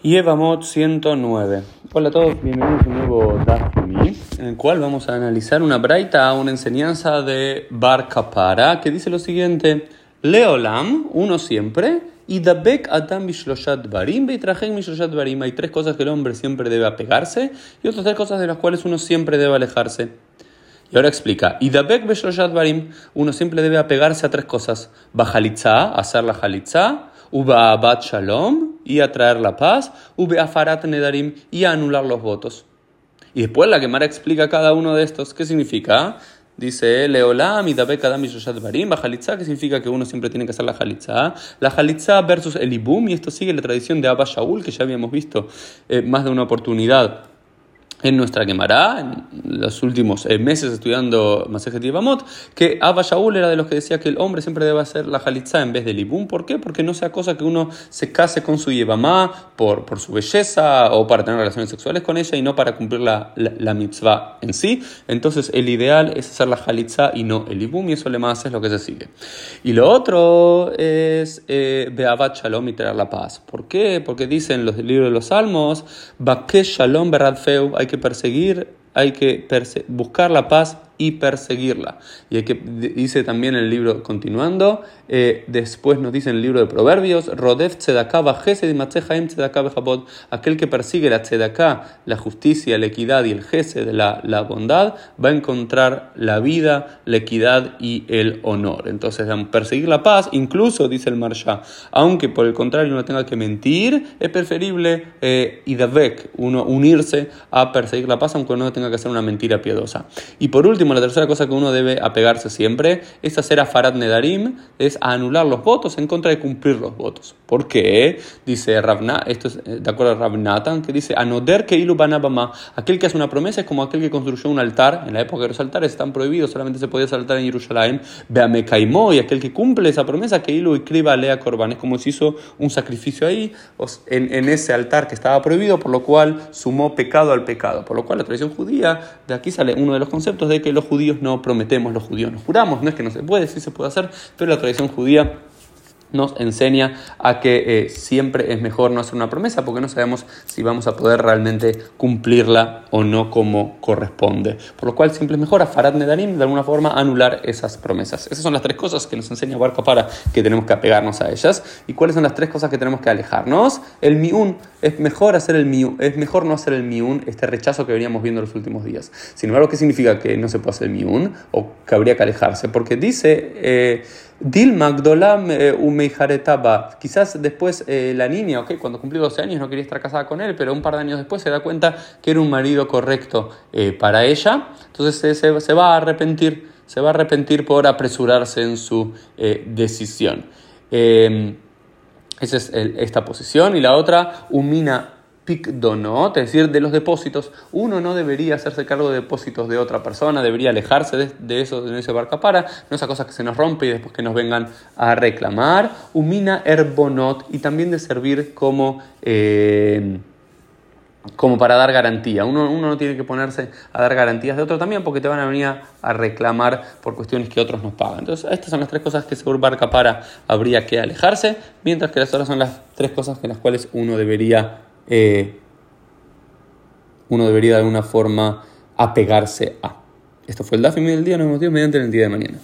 Yevamot 109. Hola a todos, bienvenidos a un nuevo Dafmi, en el cual vamos a analizar una braita, una enseñanza de Bar Kapara, que dice lo siguiente: Leolam, uno siempre, y Dabek Adam Bishloshat Barim, Beitrajen Bishloshat Barim. Hay tres cosas que el hombre siempre debe apegarse y otras tres cosas de las cuales uno siempre debe alejarse. Y ahora explica, y Dabek Bishloshat Barim, uno siempre debe apegarse a tres cosas: Bajalitza, hacer la Jalitza, Uba Shalom, y a traer la paz, Ube Afarat Nedarim, y anular los votos. Y después la Gemara explica cada uno de estos. ¿Qué significa? Dice, Leolam y Dabek Adam y Barim, Bajalitza, que significa que uno siempre tiene que hacer la Jalitza. La Jalitza versus el Ibum, y esto sigue la tradición de Abba Shaul, que ya habíamos visto eh, más de una oportunidad en nuestra Gemara, en los últimos eh, meses estudiando Masejet Yevamot, que Abba Shaul era de los que decía que el hombre siempre debe hacer la Jalitza en vez del Ibum. ¿Por qué? Porque no sea cosa que uno se case con su Yevamá por, por su belleza o para tener relaciones sexuales con ella y no para cumplir la, la, mitzvah en sí. Entonces el ideal es hacer la Jalitza y no el Ibum y eso le más es lo que se sigue. Y lo otro es eh, Shalom y traer la paz. ¿Por qué? Porque dicen los libros de los Salmos, Bakesh Shalom Beradfeu, hay que perseguir, hay que buscar la paz y perseguirla. Y hay que, dice también el libro, continuando, eh, después nos dice en el libro de Proverbios, Rodef aquel que persigue la tzedaká, la justicia, la equidad y el gesed, la, la bondad, va a encontrar la vida, la equidad y el honor. Entonces, perseguir la paz, incluso, dice el Marsha, aunque por el contrario uno tenga que mentir, es preferible eh, idavek, uno unirse a perseguir la paz, aunque no tenga que hacer una mentira piadosa. Y por último, la tercera cosa que uno debe apegarse siempre es hacer a Farad Nedarim, es anular los votos en contra de cumplir los votos. ¿Por qué? Dice Ravna, esto es eh, de acuerdo a Ravnatan, que dice, Anoder que ilu aquel que hace una promesa es como aquel que construyó un altar, en la época de los altares están prohibidos, solamente se podía saltar en Jerusalén, Beame Caimó, y aquel que cumple esa promesa, que ilu escriba lea Corban, es como si hizo un sacrificio ahí, en, en ese altar que estaba prohibido, por lo cual sumó pecado al pecado, por lo cual la tradición judía, de aquí sale uno de los conceptos de que los judíos no prometemos, los judíos nos juramos, no es que no se puede, sí se puede hacer, pero la tradición judía nos enseña a que eh, siempre es mejor no hacer una promesa porque no sabemos si vamos a poder realmente cumplirla o no como corresponde. Por lo cual siempre es mejor a Farad Nedarim de alguna forma anular esas promesas. Esas son las tres cosas que nos enseña Barco para que tenemos que apegarnos a ellas. ¿Y cuáles son las tres cosas que tenemos que alejarnos? El miun, es mejor hacer el miun, es mejor no hacer el miun, este rechazo que veníamos viendo los últimos días. Sin embargo, ¿qué significa que no se puede hacer el miun o que habría que alejarse? Porque dice... Eh, Dil Magdolam eh, Umeijaretaba. Quizás después eh, la niña, okay, cuando cumplió 12 años no quería estar casada con él, pero un par de años después se da cuenta que era un marido correcto eh, para ella. Entonces se, se, va a arrepentir, se va a arrepentir por apresurarse en su decisión. Esa es esta posición. Y la otra, Umina picdonot, es decir, de los depósitos. Uno no debería hacerse cargo de depósitos de otra persona, debería alejarse de, eso, de ese barca para, no esa cosa que se nos rompe y después que nos vengan a reclamar. Umina herbonot y también de servir como... Eh, como para dar garantía. Uno, uno, no tiene que ponerse a dar garantías de otro también porque te van a venir a reclamar por cuestiones que otros nos pagan. Entonces, estas son las tres cosas que según Barca para habría que alejarse, mientras que las otras son las tres cosas en las cuales uno debería eh, uno debería de alguna forma apegarse a. Esto fue el DAFIM del día, nos vemos mediante el día de mañana.